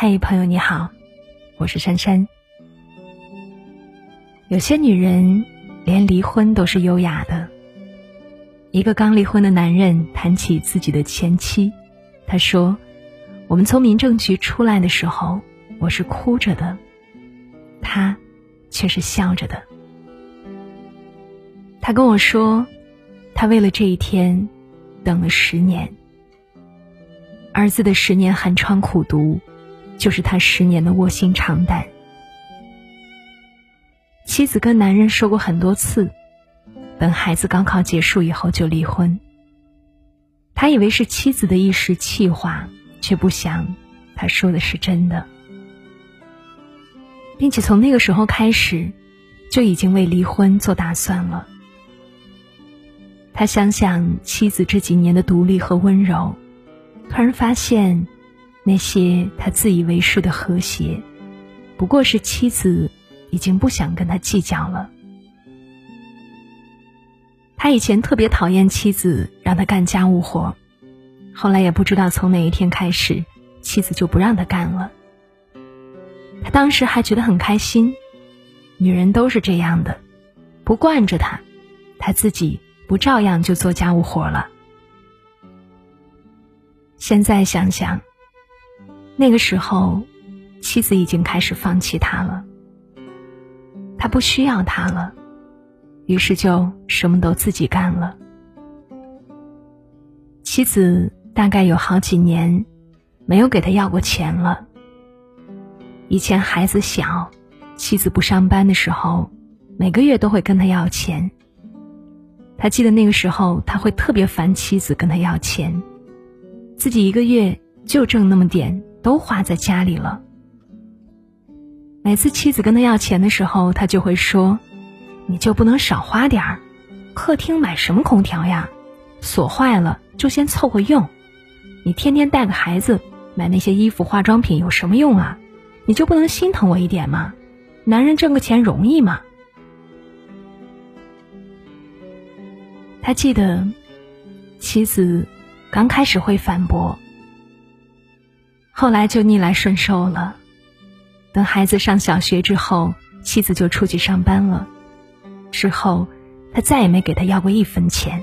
嗨，朋友你好，我是珊珊。有些女人连离婚都是优雅的。一个刚离婚的男人谈起自己的前妻，他说：“我们从民政局出来的时候，我是哭着的，他却是笑着的。”他跟我说，他为了这一天等了十年。儿子的十年寒窗苦读，就是他十年的卧薪尝胆。妻子跟男人说过很多次，等孩子高考结束以后就离婚。他以为是妻子的一时气话，却不想他说的是真的，并且从那个时候开始，就已经为离婚做打算了。他想想妻子这几年的独立和温柔。突然发现，那些他自以为是的和谐，不过是妻子已经不想跟他计较了。他以前特别讨厌妻子让他干家务活，后来也不知道从哪一天开始，妻子就不让他干了。他当时还觉得很开心，女人都是这样的，不惯着他，他自己不照样就做家务活了。现在想想，那个时候，妻子已经开始放弃他了。他不需要他了，于是就什么都自己干了。妻子大概有好几年没有给他要过钱了。以前孩子小，妻子不上班的时候，每个月都会跟他要钱。他记得那个时候，他会特别烦妻子跟他要钱。自己一个月就挣那么点，都花在家里了。每次妻子跟他要钱的时候，他就会说：“你就不能少花点儿？客厅买什么空调呀？锁坏了就先凑合用。你天天带个孩子买那些衣服、化妆品有什么用啊？你就不能心疼我一点吗？男人挣个钱容易吗？”他记得妻子。刚开始会反驳，后来就逆来顺受了。等孩子上小学之后，妻子就出去上班了。之后，他再也没给他要过一分钱。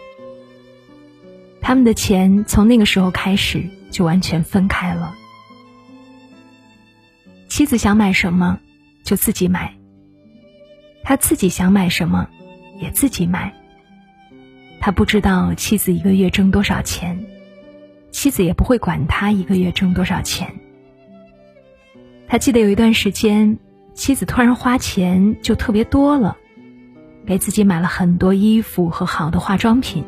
他们的钱从那个时候开始就完全分开了。妻子想买什么，就自己买。他自己想买什么，也自己买。他不知道妻子一个月挣多少钱。妻子也不会管他一个月挣多少钱。他记得有一段时间，妻子突然花钱就特别多了，给自己买了很多衣服和好的化妆品。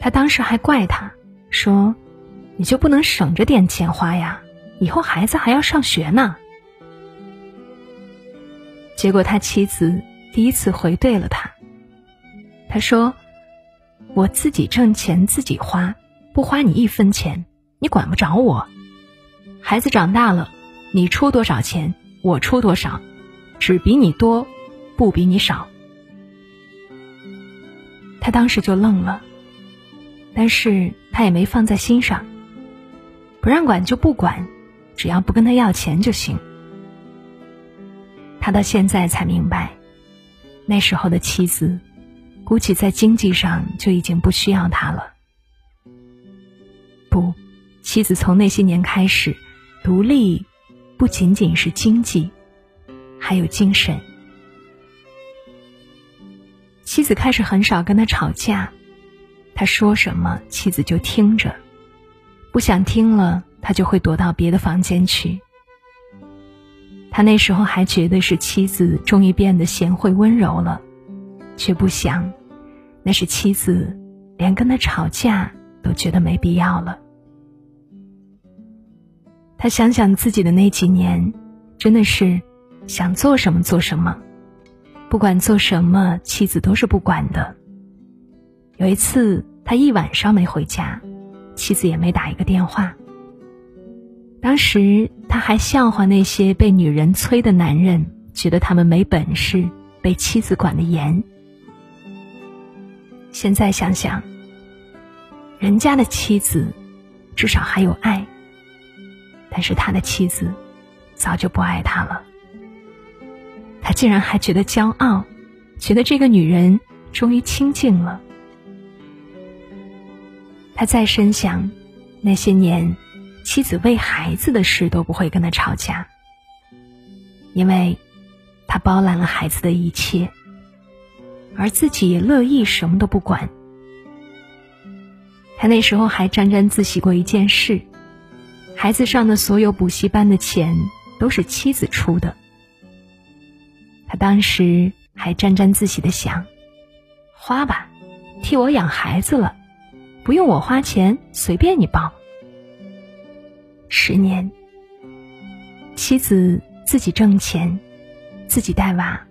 他当时还怪他，说：“你就不能省着点钱花呀？以后孩子还要上学呢。”结果他妻子第一次回对了他，他说。我自己挣钱自己花，不花你一分钱，你管不着我。孩子长大了，你出多少钱，我出多少，只比你多，不比你少。他当时就愣了，但是他也没放在心上。不让管就不管，只要不跟他要钱就行。他到现在才明白，那时候的妻子。估计在经济上就已经不需要他了。妻子从那些年开始，独立不仅仅是经济，还有精神。妻子开始很少跟他吵架，他说什么妻子就听着，不想听了他就会躲到别的房间去。他那时候还觉得是妻子终于变得贤惠温柔了。却不想，那是妻子，连跟他吵架都觉得没必要了。他想想自己的那几年，真的是想做什么做什么，不管做什么，妻子都是不管的。有一次，他一晚上没回家，妻子也没打一个电话。当时他还笑话那些被女人催的男人，觉得他们没本事，被妻子管得严。现在想想，人家的妻子至少还有爱，但是他的妻子早就不爱他了。他竟然还觉得骄傲，觉得这个女人终于清静了。他再深想，那些年妻子为孩子的事都不会跟他吵架，因为他包揽了孩子的一切，而自己也乐意什么都不管。他那时候还沾沾自喜过一件事：孩子上的所有补习班的钱都是妻子出的。他当时还沾沾自喜的想：“花吧，替我养孩子了，不用我花钱，随便你报。”十年，妻子自己挣钱，自己带娃，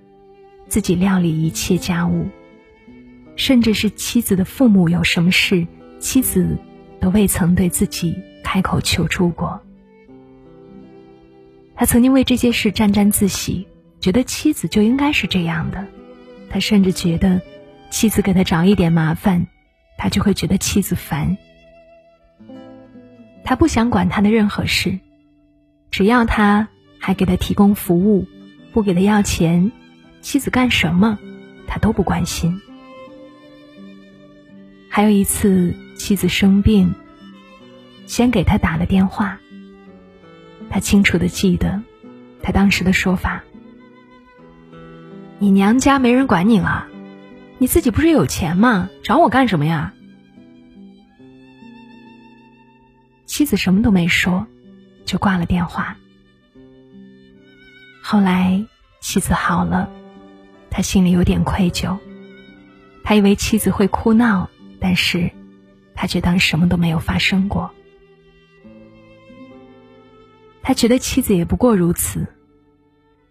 自己料理一切家务，甚至是妻子的父母有什么事。妻子都未曾对自己开口求助过。他曾经为这些事沾沾自喜，觉得妻子就应该是这样的。他甚至觉得，妻子给他找一点麻烦，他就会觉得妻子烦。他不想管他的任何事，只要他还给他提供服务，不给他要钱，妻子干什么，他都不关心。还有一次，妻子生病，先给他打了电话。他清楚的记得，他当时的说法：“你娘家没人管你了，你自己不是有钱吗？找我干什么呀？”妻子什么都没说，就挂了电话。后来妻子好了，他心里有点愧疚，他以为妻子会哭闹。但是，他却当什么都没有发生过。他觉得妻子也不过如此，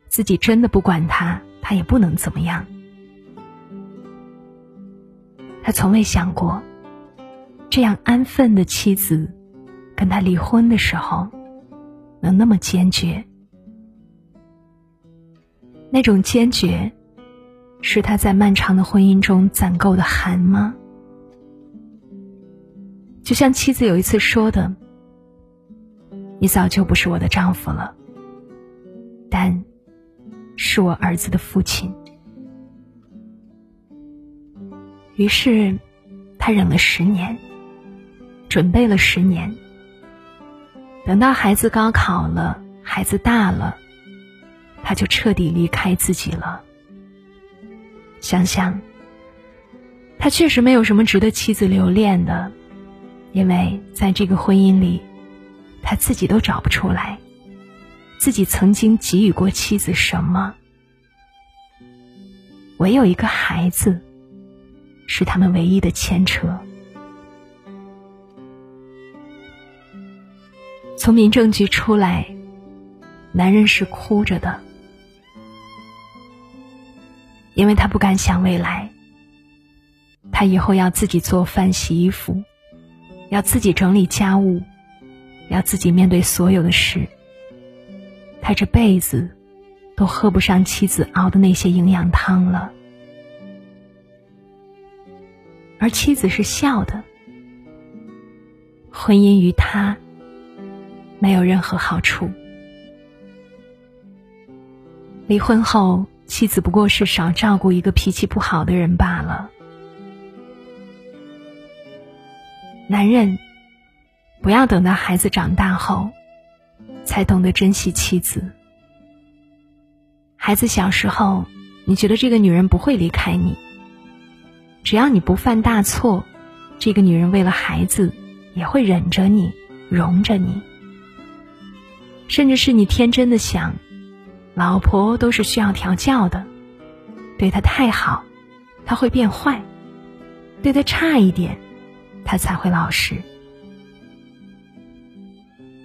自己真的不管他，他也不能怎么样。他从未想过，这样安分的妻子，跟他离婚的时候，能那么坚决。那种坚决，是他在漫长的婚姻中攒够的寒吗？就像妻子有一次说的：“你早就不是我的丈夫了，但是我儿子的父亲。”于是，他忍了十年，准备了十年。等到孩子高考了，孩子大了，他就彻底离开自己了。想想，他确实没有什么值得妻子留恋的。因为在这个婚姻里，他自己都找不出来，自己曾经给予过妻子什么。唯有一个孩子，是他们唯一的牵扯。从民政局出来，男人是哭着的，因为他不敢想未来，他以后要自己做饭、洗衣服。要自己整理家务，要自己面对所有的事。他这辈子都喝不上妻子熬的那些营养汤了。而妻子是笑的，婚姻于他没有任何好处。离婚后，妻子不过是少照顾一个脾气不好的人罢了。男人，不要等到孩子长大后，才懂得珍惜妻子。孩子小时候，你觉得这个女人不会离开你，只要你不犯大错，这个女人为了孩子也会忍着你，容着你。甚至是你天真的想，老婆都是需要调教的，对她太好，她会变坏；对她差一点。她才会老实。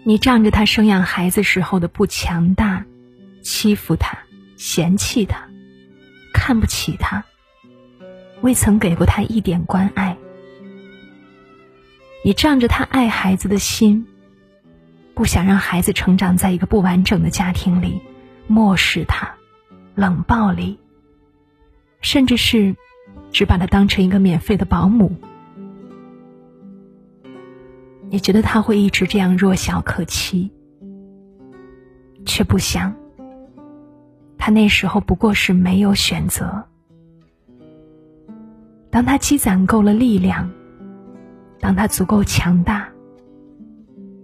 你仗着他生养孩子时候的不强大，欺负他，嫌弃他，看不起他，未曾给过他一点关爱。你仗着他爱孩子的心，不想让孩子成长在一个不完整的家庭里，漠视他，冷暴力，甚至是只把他当成一个免费的保姆。你觉得他会一直这样弱小可欺，却不想。他那时候不过是没有选择。当他积攒够了力量，当他足够强大，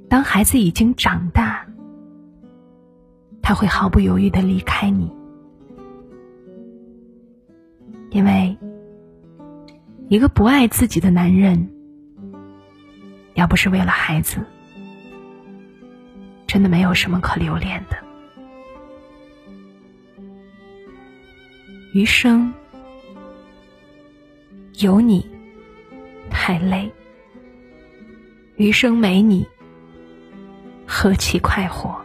当孩子已经长大，他会毫不犹豫的离开你，因为一个不爱自己的男人，要不是为了孩子，真的没有什么可留恋的。余生有你太累，余生没你何其快活。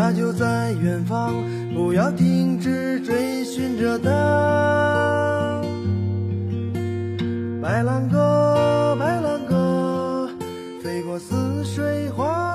他就在远方，不要停止追寻着它。白兰鸽，白兰鸽，飞过似水。花，